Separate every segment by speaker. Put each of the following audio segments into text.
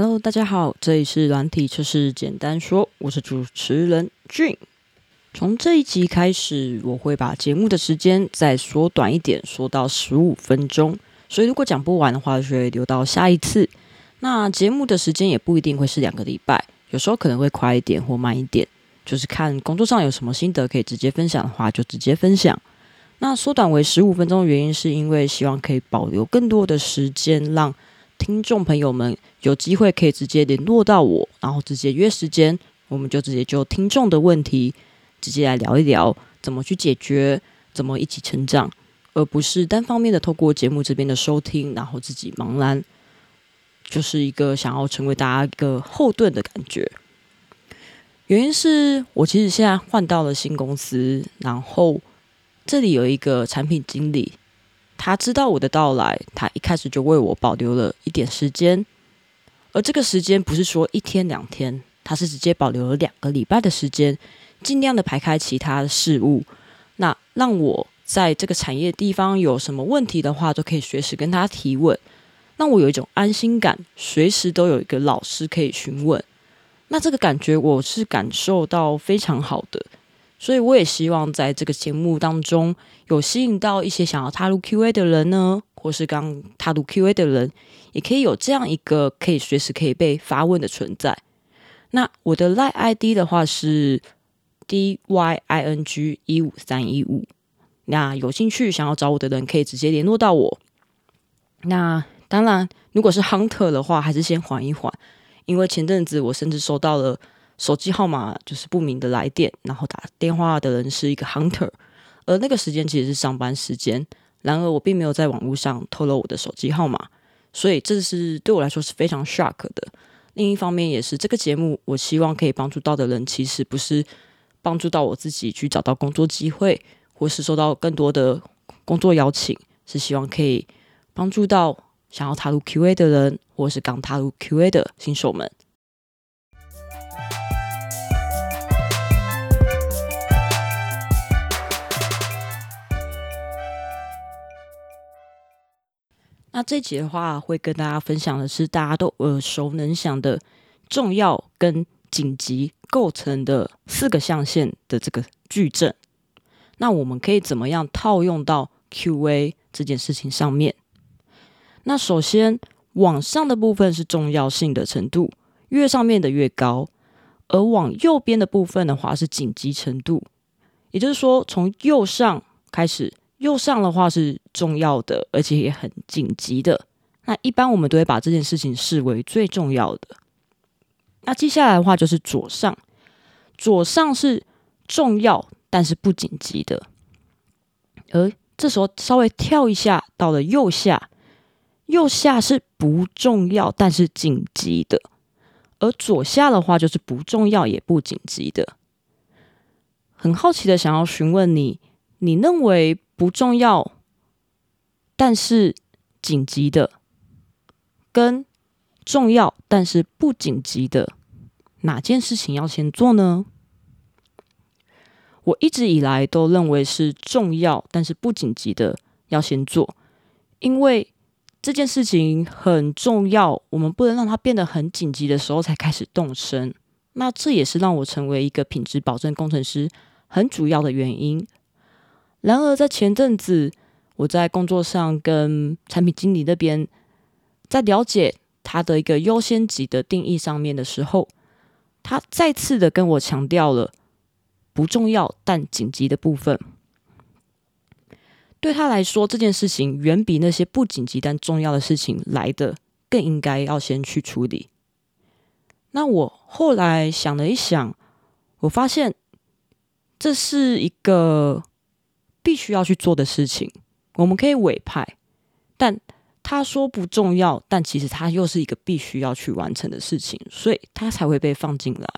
Speaker 1: Hello，大家好，这里是软体测试简单说，我是主持人俊。从这一集开始，我会把节目的时间再缩短一点，缩到十五分钟。所以如果讲不完的话，就会留到下一次。那节目的时间也不一定会是两个礼拜，有时候可能会快一点或慢一点，就是看工作上有什么心得可以直接分享的话，就直接分享。那缩短为十五分钟的原因，是因为希望可以保留更多的时间，让听众朋友们有机会可以直接联络到我，然后直接约时间，我们就直接就听众的问题直接来聊一聊，怎么去解决，怎么一起成长，而不是单方面的透过节目这边的收听，然后自己茫然，就是一个想要成为大家一个后盾的感觉。原因是我其实现在换到了新公司，然后。这里有一个产品经理，他知道我的到来，他一开始就为我保留了一点时间，而这个时间不是说一天两天，他是直接保留了两个礼拜的时间，尽量的排开其他的事物，那让我在这个产业地方有什么问题的话，都可以随时跟他提问，让我有一种安心感，随时都有一个老师可以询问，那这个感觉我是感受到非常好的。所以我也希望在这个节目当中，有吸引到一些想要踏入 Q&A 的人呢，或是刚踏入 Q&A 的人，也可以有这样一个可以随时可以被发问的存在。那我的 Line ID 的话是 D Y I N G 一五三一五，那有兴趣想要找我的人可以直接联络到我。那当然，如果是 Hunter 的话，还是先缓一缓，因为前阵子我甚至收到了。手机号码就是不明的来电，然后打电话的人是一个 hunter，而那个时间其实是上班时间。然而我并没有在网络上透露我的手机号码，所以这是对我来说是非常 shock 的。另一方面，也是这个节目我希望可以帮助到的人，其实不是帮助到我自己去找到工作机会，或是收到更多的工作邀请，是希望可以帮助到想要踏入 QA 的人，或是刚踏入 QA 的新手们。那这集的话，会跟大家分享的是大家都耳熟能详的重要跟紧急构成的四个象限的这个矩阵。那我们可以怎么样套用到 Q&A 这件事情上面？那首先，往上的部分是重要性的程度，越上面的越高；而往右边的部分的话是紧急程度，也就是说，从右上开始。右上的话是重要的，而且也很紧急的。那一般我们都会把这件事情视为最重要的。那接下来的话就是左上，左上是重要但是不紧急的。而这时候稍微跳一下，到了右下，右下是不重要但是紧急的。而左下的话就是不重要也不紧急的。很好奇的想要询问你，你认为？不重要，但是紧急的，跟重要但是不紧急的，哪件事情要先做呢？我一直以来都认为是重要但是不紧急的要先做，因为这件事情很重要，我们不能让它变得很紧急的时候才开始动身。那这也是让我成为一个品质保证工程师很主要的原因。然而，在前阵子，我在工作上跟产品经理那边在了解他的一个优先级的定义上面的时候，他再次的跟我强调了不重要但紧急的部分。对他来说，这件事情远比那些不紧急但重要的事情来的更应该要先去处理。那我后来想了一想，我发现这是一个。必须要去做的事情，我们可以委派，但他说不重要，但其实他又是一个必须要去完成的事情，所以他才会被放进来。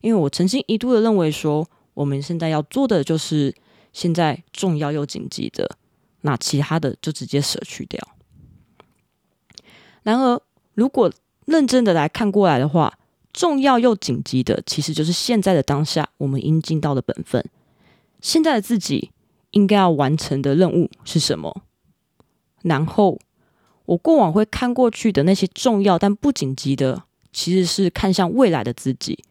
Speaker 1: 因为我曾经一度的认为说，我们现在要做的就是现在重要又紧急的，那其他的就直接舍去掉。然而，如果认真的来看过来的话，重要又紧急的，其实就是现在的当下我们应尽到的本分，现在的自己。应该要完成的任务是什么？然后我过往会看过去的那些重要但不紧急的，其实是看向未来的自己。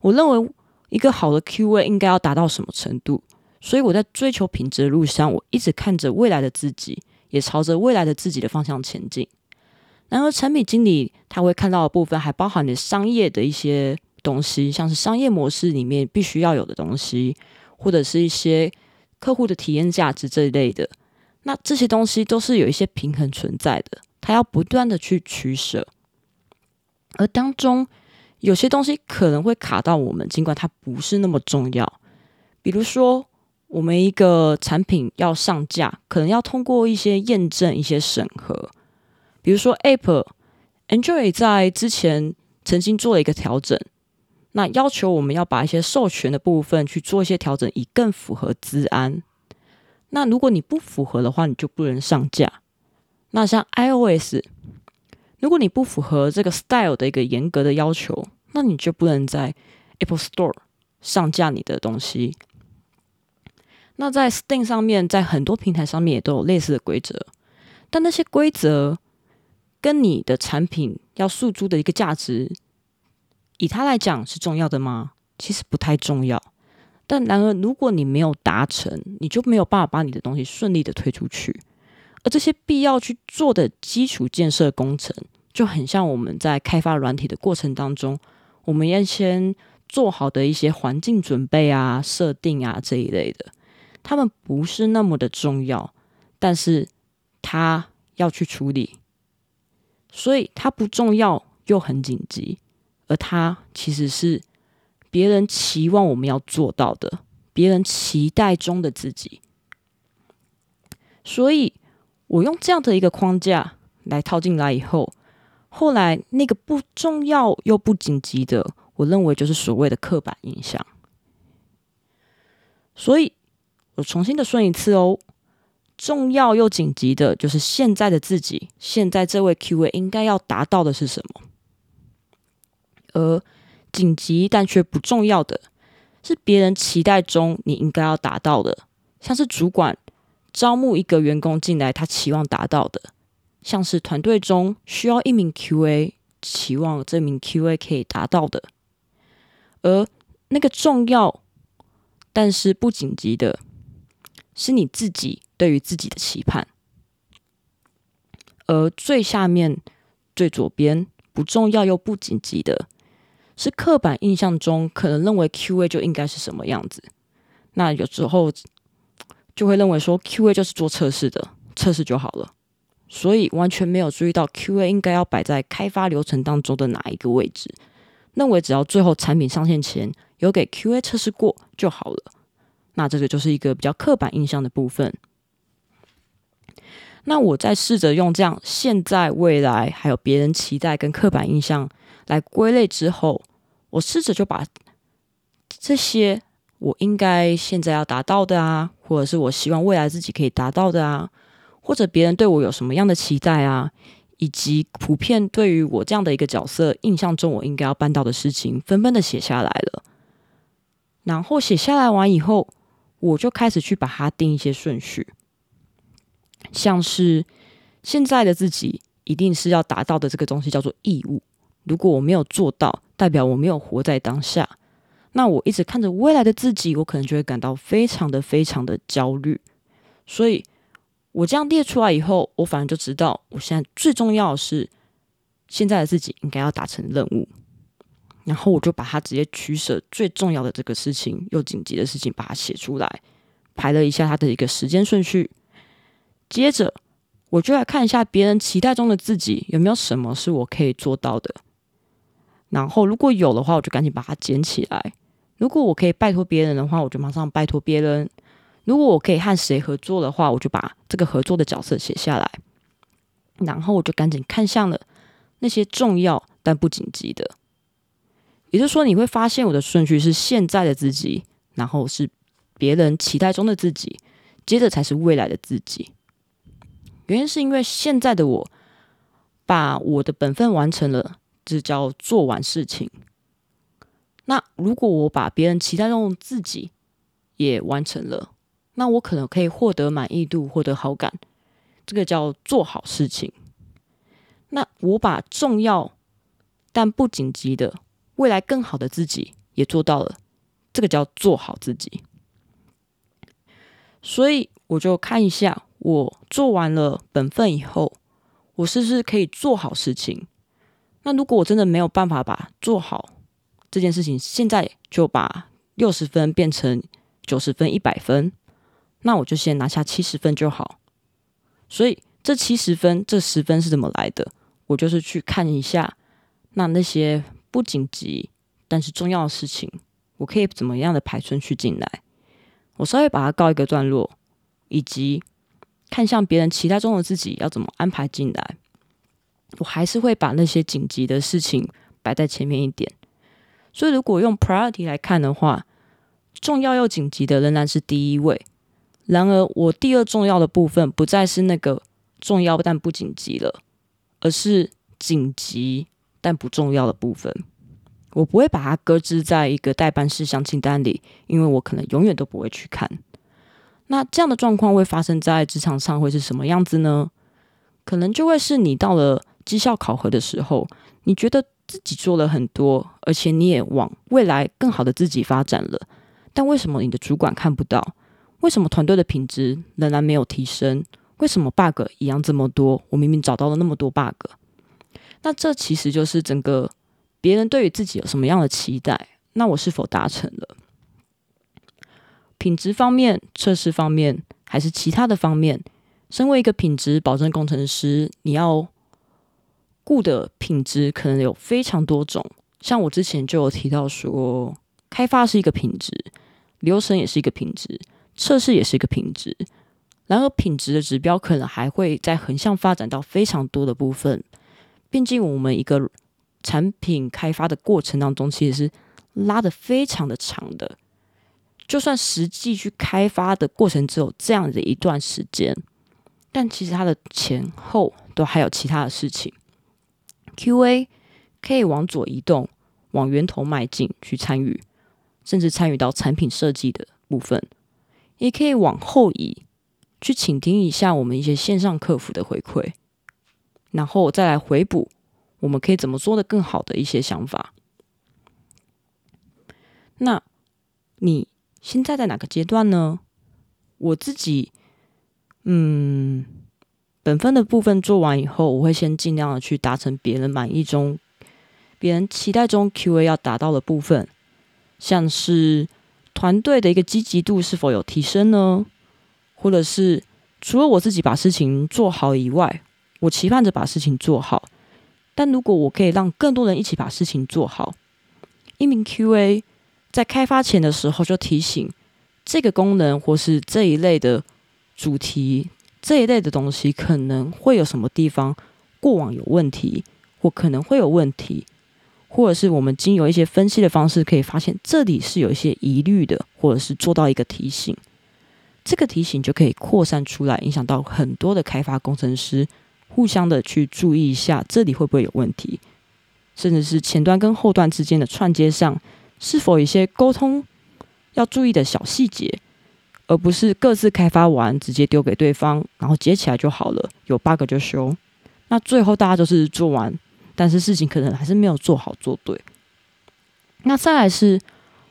Speaker 1: 我认为一个好的 Q&A 应该要达到什么程度，所以我在追求品质的路上，我一直看着未来的自己，也朝着未来的自己的方向前进。然而，产品经理他会看到的部分，还包含你商业的一些东西，像是商业模式里面必须要有的东西，或者是一些客户的体验价值这一类的。那这些东西都是有一些平衡存在的，他要不断的去取舍，而当中有些东西可能会卡到我们，尽管它不是那么重要。比如说，我们一个产品要上架，可能要通过一些验证、一些审核。比如说，Apple、Android 在之前曾经做了一个调整，那要求我们要把一些授权的部分去做一些调整，以更符合资安。那如果你不符合的话，你就不能上架。那像 iOS，如果你不符合这个 Style 的一个严格的要求，那你就不能在 Apple Store 上架你的东西。那在 Steam 上面，在很多平台上面也都有类似的规则，但那些规则。跟你的产品要诉诸的一个价值，以他来讲是重要的吗？其实不太重要。但然而，如果你没有达成，你就没有办法把你的东西顺利的推出去。而这些必要去做的基础建设工程，就很像我们在开发软体的过程当中，我们要先做好的一些环境准备啊、设定啊这一类的，他们不是那么的重要，但是他要去处理。所以它不重要又很紧急，而它其实是别人期望我们要做到的，别人期待中的自己。所以我用这样的一个框架来套进来以后，后来那个不重要又不紧急的，我认为就是所谓的刻板印象。所以我重新的顺一次哦。重要又紧急的，就是现在的自己。现在这位 Q&A 应该要达到的是什么？而紧急但却不重要的，是别人期待中你应该要达到的，像是主管招募一个员工进来，他期望达到的；像是团队中需要一名 Q&A，期望这名 Q&A 可以达到的。而那个重要但是不紧急的，是你自己。对于自己的期盼，而最下面、最左边不重要又不紧急的，是刻板印象中可能认为 Q&A 就应该是什么样子。那有时候就会认为说 Q&A 就是做测试的，测试就好了，所以完全没有注意到 Q&A 应该要摆在开发流程当中的哪一个位置。认为只要最后产品上线前有给 Q&A 测试过就好了。那这个就是一个比较刻板印象的部分。那我在试着用这样现在、未来，还有别人期待跟刻板印象来归类之后，我试着就把这些我应该现在要达到的啊，或者是我希望未来自己可以达到的啊，或者别人对我有什么样的期待啊，以及普遍对于我这样的一个角色印象中我应该要办到的事情，纷纷的写下来了。然后写下来完以后，我就开始去把它定一些顺序。像是现在的自己一定是要达到的这个东西叫做义务。如果我没有做到，代表我没有活在当下。那我一直看着未来的自己，我可能就会感到非常的非常的焦虑。所以，我这样列出来以后，我反而就知道，我现在最重要的是现在的自己应该要达成任务。然后，我就把它直接取舍最重要的这个事情又紧急的事情，把它写出来，排了一下它的一个时间顺序。接着，我就来看一下别人期待中的自己有没有什么是我可以做到的。然后，如果有的话，我就赶紧把它捡起来。如果我可以拜托别人的话，我就马上拜托别人。如果我可以和谁合作的话，我就把这个合作的角色写下来。然后，我就赶紧看向了那些重要但不紧急的。也就是说，你会发现我的顺序是现在的自己，然后是别人期待中的自己，接着才是未来的自己。原因是因为现在的我把我的本分完成了，这叫做完事情。那如果我把别人期待中自己也完成了，那我可能可以获得满意度，获得好感，这个叫做好事情。那我把重要但不紧急的未来更好的自己也做到了，这个叫做好自己。所以我就看一下，我做完了本分以后，我是不是可以做好事情？那如果我真的没有办法把做好这件事情，现在就把六十分变成九十分、一百分，那我就先拿下七十分就好。所以这七十分、这十分是怎么来的？我就是去看一下，那那些不紧急但是重要的事情，我可以怎么样的排顺序进来？我稍微把它告一个段落，以及看向别人期待中的自己要怎么安排进来。我还是会把那些紧急的事情摆在前面一点，所以如果用 priority 来看的话，重要又紧急的仍然是第一位。然而，我第二重要的部分不再是那个重要但不紧急了，而是紧急但不重要的部分。我不会把它搁置在一个代办事项清单里，因为我可能永远都不会去看。那这样的状况会发生在职场上会是什么样子呢？可能就会是你到了。绩效考核的时候，你觉得自己做了很多，而且你也往未来更好的自己发展了，但为什么你的主管看不到？为什么团队的品质仍然没有提升？为什么 bug 一样这么多？我明明找到了那么多 bug，那这其实就是整个别人对于自己有什么样的期待？那我是否达成了？品质方面、测试方面，还是其他的方面？身为一个品质保证工程师，你要。顾的品质可能有非常多种，像我之前就有提到说，开发是一个品质，流程也是一个品质，测试也是一个品质。然而，品质的指标可能还会在横向发展到非常多的部分。毕竟，我们一个产品开发的过程当中，其实是拉的非常的长的。就算实际去开发的过程只有这样的一段时间，但其实它的前后都还有其他的事情。Q&A 可以往左移动，往源头迈进去参与，甚至参与到产品设计的部分；也可以往后移，去倾听一下我们一些线上客服的回馈，然后再来回补我们可以怎么做的更好的一些想法。那你现在在哪个阶段呢？我自己，嗯。本分的部分做完以后，我会先尽量的去达成别人满意中、别人期待中 Q&A 要达到的部分，像是团队的一个积极度是否有提升呢？或者是除了我自己把事情做好以外，我期盼着把事情做好，但如果我可以让更多人一起把事情做好，一名 Q&A 在开发前的时候就提醒这个功能或是这一类的主题。这一类的东西可能会有什么地方过往有问题，或可能会有问题，或者是我们经由一些分析的方式可以发现这里是有一些疑虑的，或者是做到一个提醒，这个提醒就可以扩散出来，影响到很多的开发工程师，互相的去注意一下这里会不会有问题，甚至是前端跟后端之间的串接上是否有一些沟通要注意的小细节。而不是各自开发完直接丢给对方，然后接起来就好了，有 bug 就修。那最后大家都是做完，但是事情可能还是没有做好做对。那再来是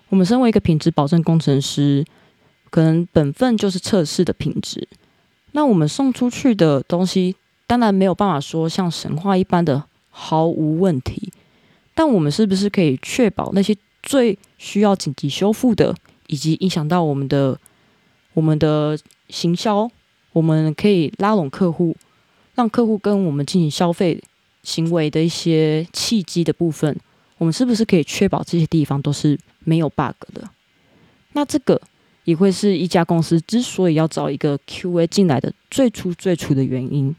Speaker 1: 我们身为一个品质保证工程师，可能本分就是测试的品质。那我们送出去的东西，当然没有办法说像神话一般的毫无问题，但我们是不是可以确保那些最需要紧急修复的，以及影响到我们的？我们的行销，我们可以拉拢客户，让客户跟我们进行消费行为的一些契机的部分，我们是不是可以确保这些地方都是没有 bug 的？那这个也会是一家公司之所以要找一个 QA 进来的最初最初的原因。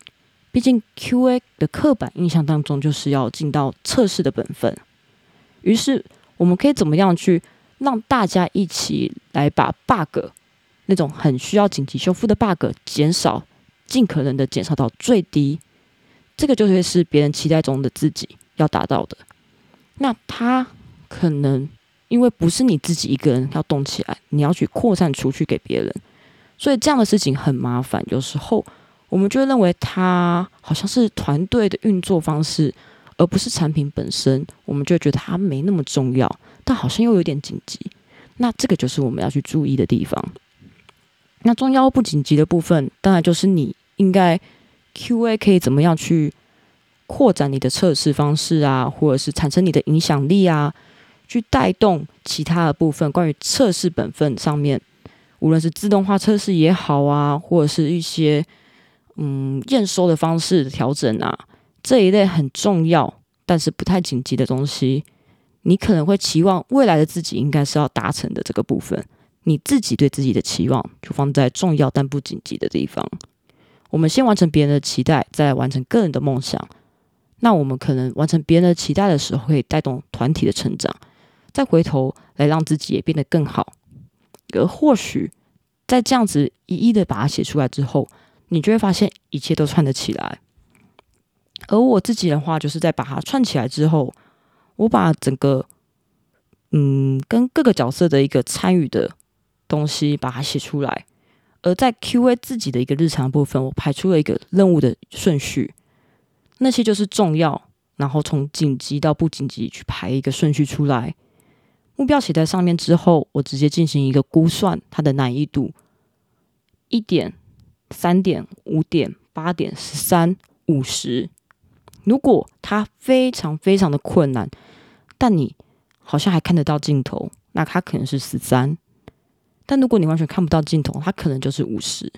Speaker 1: 毕竟 QA 的刻板印象当中就是要尽到测试的本分。于是我们可以怎么样去让大家一起来把 bug？那种很需要紧急修复的 bug 减少，尽可能的减少到最低，这个就会是别人期待中的自己要达到的。那他可能因为不是你自己一个人要动起来，你要去扩散出去给别人，所以这样的事情很麻烦。有时候我们就会认为它好像是团队的运作方式，而不是产品本身。我们就觉得它没那么重要，但好像又有点紧急。那这个就是我们要去注意的地方。那重要不紧急的部分，当然就是你应该 Q&A 可以怎么样去扩展你的测试方式啊，或者是产生你的影响力啊，去带动其他的部分。关于测试本分上面，无论是自动化测试也好啊，或者是一些嗯验收的方式调整啊，这一类很重要但是不太紧急的东西，你可能会期望未来的自己应该是要达成的这个部分。你自己对自己的期望就放在重要但不紧急的地方。我们先完成别人的期待，再完成个人的梦想。那我们可能完成别人的期待的时候，会带动团体的成长，再回头来让自己也变得更好。而或许在这样子一一的把它写出来之后，你就会发现一切都串得起来。而我自己的话，就是在把它串起来之后，我把整个嗯跟各个角色的一个参与的。东西把它写出来，而在 Q&A 自己的一个日常部分，我排出了一个任务的顺序，那些就是重要，然后从紧急到不紧急去排一个顺序出来。目标写在上面之后，我直接进行一个估算它的难易度：一点、三点、五点、八点、十三、五十。如果它非常非常的困难，但你好像还看得到镜头，那它可能是十三。但如果你完全看不到镜头，它可能就是五十。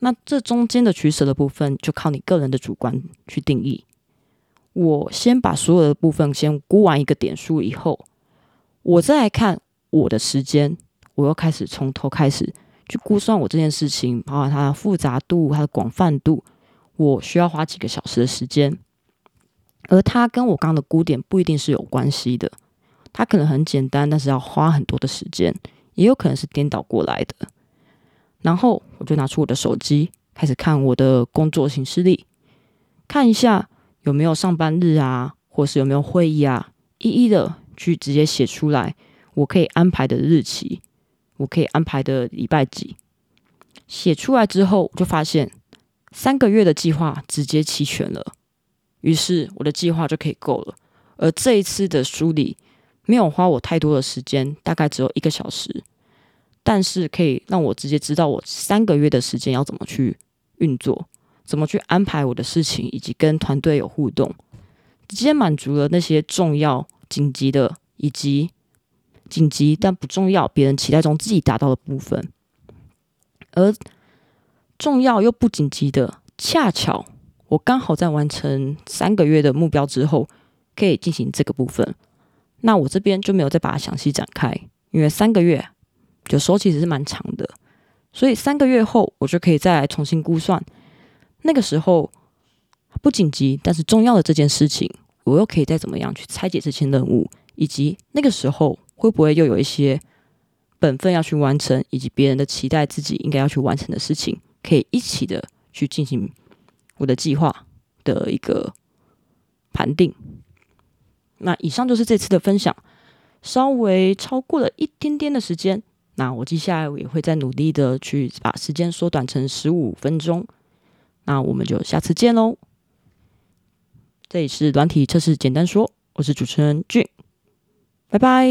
Speaker 1: 那这中间的取舍的部分，就靠你个人的主观去定义。我先把所有的部分先估完一个点数以后，我再来看我的时间，我又开始从头开始去估算我这件事情，包括它的复杂度、它的广泛度，我需要花几个小时的时间。而它跟我刚刚的估点不一定是有关系的，它可能很简单，但是要花很多的时间。也有可能是颠倒过来的，然后我就拿出我的手机，开始看我的工作行事历，看一下有没有上班日啊，或是有没有会议啊，一一的去直接写出来，我可以安排的日期，我可以安排的礼拜几。写出来之后，我就发现三个月的计划直接齐全了，于是我的计划就可以够了。而这一次的梳理。没有花我太多的时间，大概只有一个小时，但是可以让我直接知道我三个月的时间要怎么去运作，怎么去安排我的事情，以及跟团队有互动，直接满足了那些重要、紧急的，以及紧急但不重要、别人期待中自己达到的部分，而重要又不紧急的，恰巧我刚好在完成三个月的目标之后，可以进行这个部分。那我这边就没有再把它详细展开，因为三个月有时候其实是蛮长的，所以三个月后我就可以再来重新估算。那个时候不紧急但是重要的这件事情，我又可以再怎么样去拆解这些任务，以及那个时候会不会又有一些本分要去完成，以及别人的期待自己应该要去完成的事情，可以一起的去进行我的计划的一个盘定。那以上就是这次的分享，稍微超过了一点点的时间。那我接下来也会再努力的去把时间缩短成十五分钟。那我们就下次见喽！这里是软体测试简单说，我是主持人俊，拜拜。